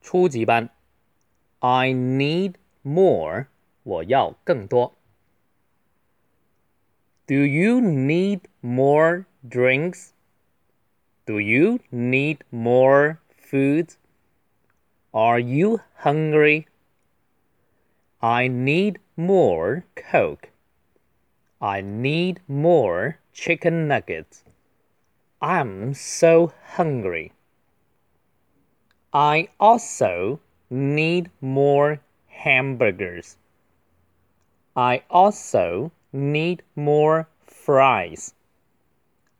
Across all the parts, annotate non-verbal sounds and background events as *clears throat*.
初级班。I need more，我要更多。Do you need more drinks? Do you need more food? Are you hungry? I need more Coke. I need more chicken nuggets. I'm so hungry. I also need more hamburgers. I also need more fries.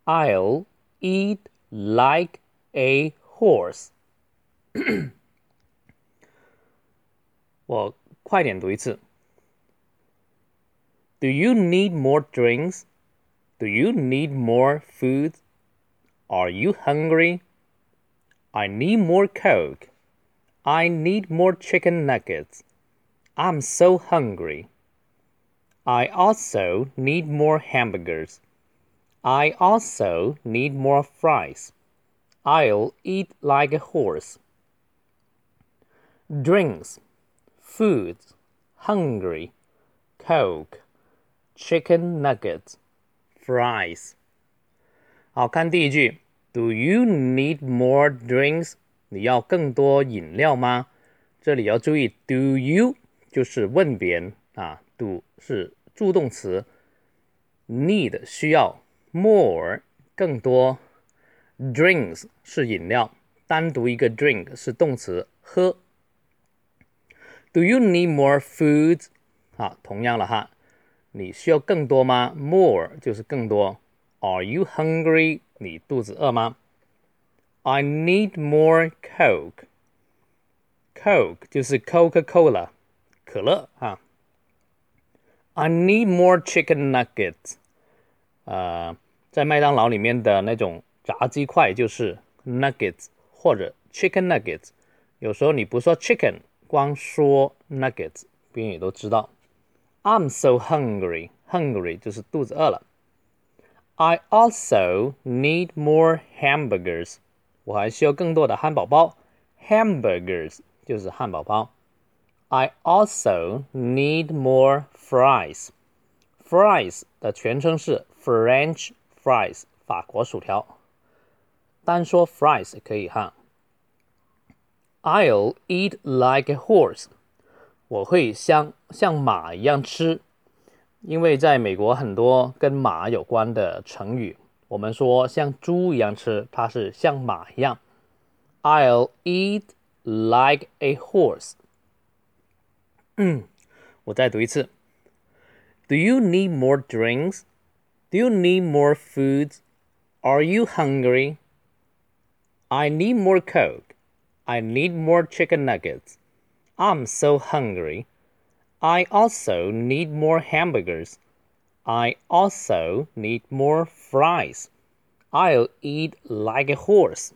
I'll eat like a horse. *clears throat* 我快点读一次。Do you need more drinks? Do you need more food? Are you hungry? I need more Coke. I need more chicken nuggets. I'm so hungry. I also need more hamburgers. I also need more fries. I'll eat like a horse. Drinks, food, hungry, Coke, chicken nuggets, fries. 好看第一句 ，Do you need more drinks？你要更多饮料吗？这里要注意，Do you 就是问别人啊，Do 是助动词，Need 需要，More 更多，Drinks 是饮料，单独一个 Drink 是动词喝。Do you need more food？啊，同样了哈，你需要更多吗？More 就是更多。Are you hungry？ 你肚子饿吗？I need more Coke. Coke 就是 Coca-Cola，可乐哈。I need more chicken nuggets。呃，在麦当劳里面的那种炸鸡块就是 nuggets 或者 chicken nuggets。有时候你不说 chicken，光说 nuggets，别人也都知道。I'm so hungry. Hungry 就是肚子饿了。I also need more hamburgers. 我还需要更多的汉堡包，hamburgers 就是汉堡包。I also need more fries。fries 的全称是 French fries，法国薯条。单说 fries 可以哈。I'll eat like a horse。我会像像马一样吃， 因为在美国很多跟马有关的成语。我们说像猪一样吃，它是像马一样。I'll eat like a horse。嗯，我再读一次。Do you *clears throat* need more drinks? Do you need more food? Are you hungry? I need more Coke. I need more chicken nuggets. I'm so hungry. I also need more hamburgers. I also need more fries. I'll eat like a horse.